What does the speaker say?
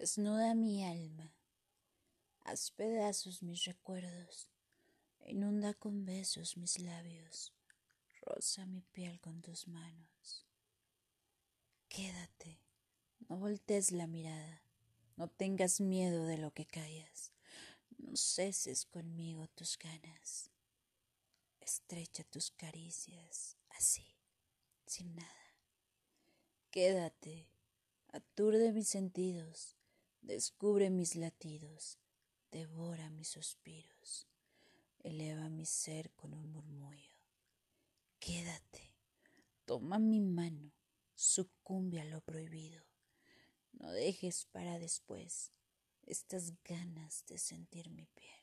Desnuda mi alma, haz pedazos mis recuerdos, inunda con besos mis labios, roza mi piel con tus manos. Quédate, no voltees la mirada, no tengas miedo de lo que callas, no ceses conmigo tus ganas. Estrecha tus caricias así, sin nada. Quédate, aturde mis sentidos Descubre mis latidos, devora mis suspiros, eleva mi ser con un murmullo. Quédate, toma mi mano, sucumbe a lo prohibido. No dejes para después estas ganas de sentir mi piel.